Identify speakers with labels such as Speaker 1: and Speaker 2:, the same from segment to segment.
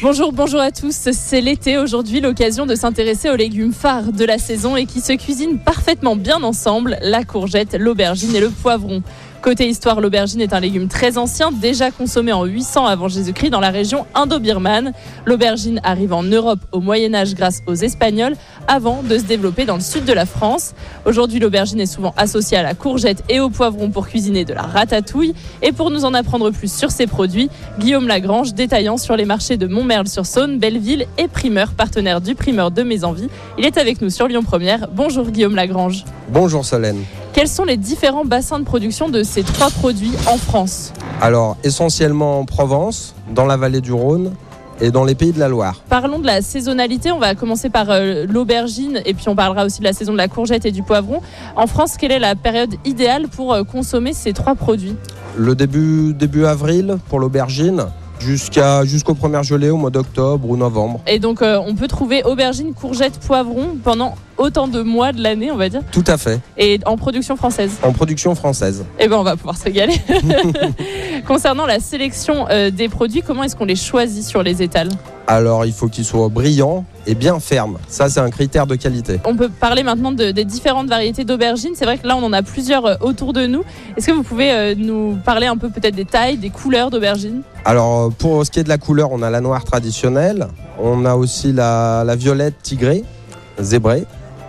Speaker 1: Bonjour, bonjour à tous. C'est l'été aujourd'hui, l'occasion de s'intéresser aux légumes phares de la saison et qui se cuisinent parfaitement bien ensemble, la courgette, l'aubergine et le poivron. Côté histoire, l'aubergine est un légume très ancien, déjà consommé en 800 avant Jésus-Christ dans la région indo-birmane. L'aubergine arrive en Europe au Moyen Âge grâce aux Espagnols, avant de se développer dans le sud de la France. Aujourd'hui, l'aubergine est souvent associée à la courgette et au poivron pour cuisiner de la ratatouille. Et pour nous en apprendre plus sur ces produits, Guillaume Lagrange, détaillant sur les marchés de Montmerle-sur-Saône, Belleville et primeur, partenaire du primeur de Mes Envies. Il est avec nous sur Lyon Première. Bonjour Guillaume Lagrange.
Speaker 2: Bonjour Solène.
Speaker 1: Quels sont les différents bassins de production de ces trois produits en France?
Speaker 2: Alors, essentiellement en Provence, dans la vallée du Rhône et dans les pays de la Loire.
Speaker 1: Parlons de la saisonnalité. On va commencer par euh, l'aubergine et puis on parlera aussi de la saison de la courgette et du poivron. En France, quelle est la période idéale pour euh, consommer ces trois produits?
Speaker 2: Le début, début avril pour l'aubergine, jusqu'à jusqu'au premier gelée au mois d'octobre ou novembre.
Speaker 1: Et donc, euh, on peut trouver aubergine, courgette, poivron pendant autant de mois de l'année, on va dire,
Speaker 2: Tout à fait,
Speaker 1: et en production française.
Speaker 2: en production française.
Speaker 1: Eh ben, on va pouvoir se régaler. Concernant la sélection euh, des produits, comment est-ce qu'on les choisit sur les étals?
Speaker 2: Alors, il faut qu'ils soient brillants et bien fermes. Ça, c'est un critère de qualité.
Speaker 1: On peut parler maintenant de- des différentes variétés d'aubergines. C'est vrai que là, on en a plusieurs euh, autour de nous. Est-ce que vous pouvez euh, nous parler un peu peut-être des tailles, des couleurs d'aubergines?
Speaker 2: Alors, pour ce qui est de la couleur, on a la noire traditionnelle. On a aussi la, la violette tigrée, zébrée.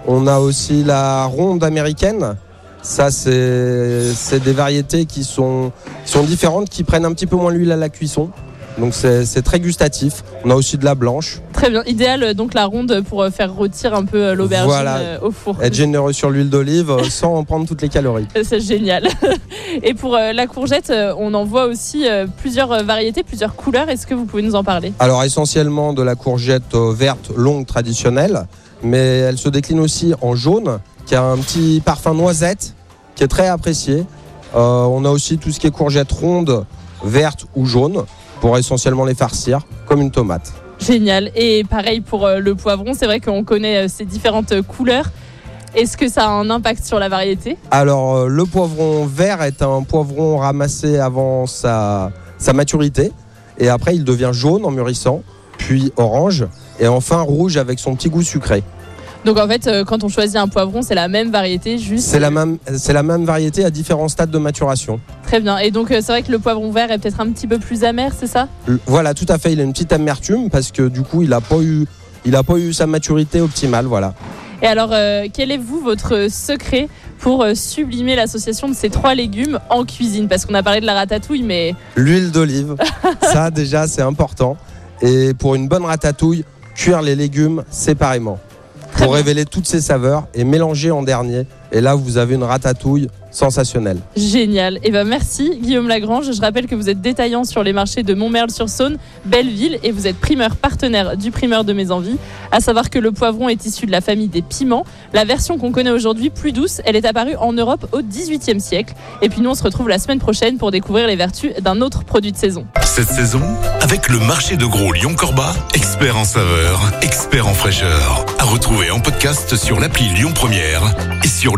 Speaker 2: On a aussi la ronde américaine. Ça, c'est c'est des variétés qui sont, qui sont différentes, qui prennent un petit peu moins l'huile à la cuisson. Donc, c'est très gustatif. On a aussi de la blanche.
Speaker 1: Très bien. Idéal, euh, donc la ronde pour euh, faire rôtir un peu euh, l'aubergine
Speaker 2: Voilà.
Speaker 1: au four.
Speaker 2: Être généreux sur l'huile d'olive sans en prendre toutes les calories.
Speaker 1: C'est génial. Et pour la courgette, on en voit aussi plusieurs variétés, plusieurs couleurs. Est-ce que vous pouvez nous en parler?
Speaker 2: Alors essentiellement de la courgette verte longue traditionnelle, mais elle se décline aussi en jaune, qui a un petit parfum noisette, qui est très apprécié. Euh, on a aussi tout ce qui est courgette ronde, verte ou jaune, pour essentiellement les farcir, comme une tomate.
Speaker 1: Génial. Et pareil pour euh, le poivron, c'est vrai qu'on connaît euh, ces différentes euh, couleurs. Est-ce que ça a un impact sur la variété?
Speaker 2: Alors le poivron vert est un poivron ramassé avant sa, sa maturité, et après il devient jaune en mûrissant, puis orange, et enfin rouge avec son petit goût sucré.
Speaker 1: Donc en fait, euh, quand on choisit un poivron, c'est la même variété, juste.
Speaker 2: C'est la même, c'est la même variété à différents stades de maturation.
Speaker 1: Très bien. Et donc euh, c'est vrai que le poivron vert est peut-être un petit peu plus amer, c'est ça?
Speaker 2: Voilà, tout à fait. Il a une petite amertume parce que du coup, il n'a pas eu, il a pas eu sa maturité optimale. Voilà.
Speaker 1: Et alors, euh, quel est vous votre secret pour euh, sublimer l'association de ces trois légumes en cuisine? Parce qu'on a parlé de la ratatouille, mais
Speaker 2: L'huile d'olive, ça déjà, c'est important. Et pour une bonne ratatouille, cuire les légumes séparément pour révéler toutes ces saveurs et mélanger en dernier. Et là, vous avez une ratatouille sensationnelle.
Speaker 1: génial. Et ben merci Guillaume Lagrange. Je rappelle que vous êtes détaillant sur les marchés de Montmerle-sur-Saône, Belleville, et vous êtes primeur partenaire du primeur de Mes Envies. À savoir que le poivron est issu de la famille des piments. La version qu'on connaît aujourd'hui, plus douce, elle est apparue en Europe au XVIIIe siècle. Et puis nous, on se retrouve la semaine prochaine pour découvrir les vertus d'un autre produit de saison.
Speaker 3: Cette saison, avec le marché de gros Lyon-Corba, expert en saveur, expert en fraîcheur. À retrouver en podcast sur l'appli Lyon Première et sur